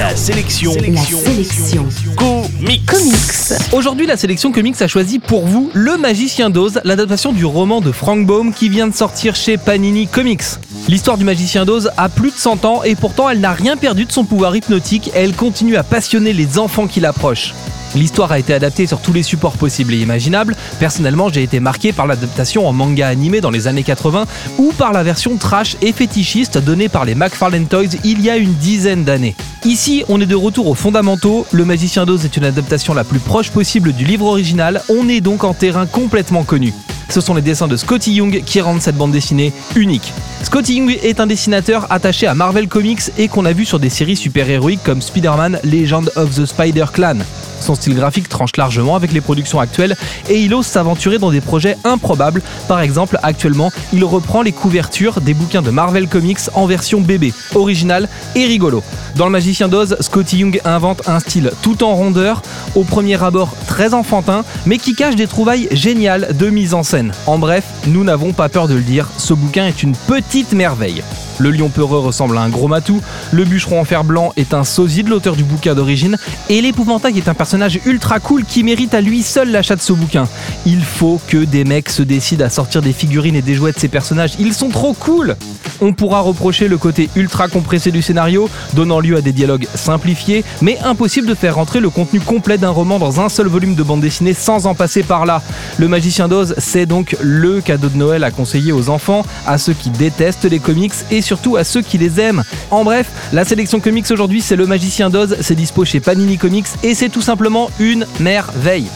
La sélection. La sélection. Comics. Comics. Aujourd'hui, la sélection comics a choisi pour vous Le Magicien d'Oz, l'adaptation du roman de Frank Baum qui vient de sortir chez Panini Comics. L'histoire du Magicien d'Oz a plus de 100 ans et pourtant elle n'a rien perdu de son pouvoir hypnotique et elle continue à passionner les enfants qui l'approchent. L'histoire a été adaptée sur tous les supports possibles et imaginables. Personnellement, j'ai été marqué par l'adaptation en manga animé dans les années 80 ou par la version trash et fétichiste donnée par les McFarlane Toys il y a une dizaine d'années. Ici, on est de retour aux fondamentaux. Le Magicien d'Oz est une adaptation la plus proche possible du livre original. On est donc en terrain complètement connu. Ce sont les dessins de Scotty Young qui rendent cette bande dessinée unique. Scotty Young est un dessinateur attaché à Marvel Comics et qu'on a vu sur des séries super-héroïques comme Spider-Man Legend of the Spider-Clan. Son style graphique tranche largement avec les productions actuelles et il ose s'aventurer dans des projets improbables. Par exemple, actuellement, il reprend les couvertures des bouquins de Marvel Comics en version bébé, original et rigolo. Dans Le Magicien d'Oz, Scotty Young invente un style tout en rondeur, au premier abord très enfantin, mais qui cache des trouvailles géniales de mise en scène. En bref, nous n'avons pas peur de le dire, ce bouquin est une petite merveille. Le lion peureux ressemble à un gros matou, le bûcheron en fer blanc est un sosie de l'auteur du bouquin d'origine, et l'épouvantail est un personnage ultra cool qui mérite à lui seul l'achat de ce bouquin. Il faut que des mecs se décident à sortir des figurines et des jouets de ces personnages, ils sont trop cool on pourra reprocher le côté ultra compressé du scénario, donnant lieu à des dialogues simplifiés, mais impossible de faire rentrer le contenu complet d'un roman dans un seul volume de bande dessinée sans en passer par là. Le Magicien d'Oz, c'est donc le cadeau de Noël à conseiller aux enfants, à ceux qui détestent les comics et surtout à ceux qui les aiment. En bref, la sélection comics aujourd'hui, c'est Le Magicien d'Oz, c'est dispo chez Panini Comics et c'est tout simplement une merveille.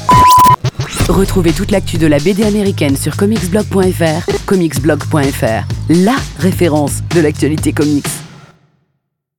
Retrouvez toute l'actu de la BD américaine sur comicsblog.fr, comicsblog.fr, la référence de l'actualité comics.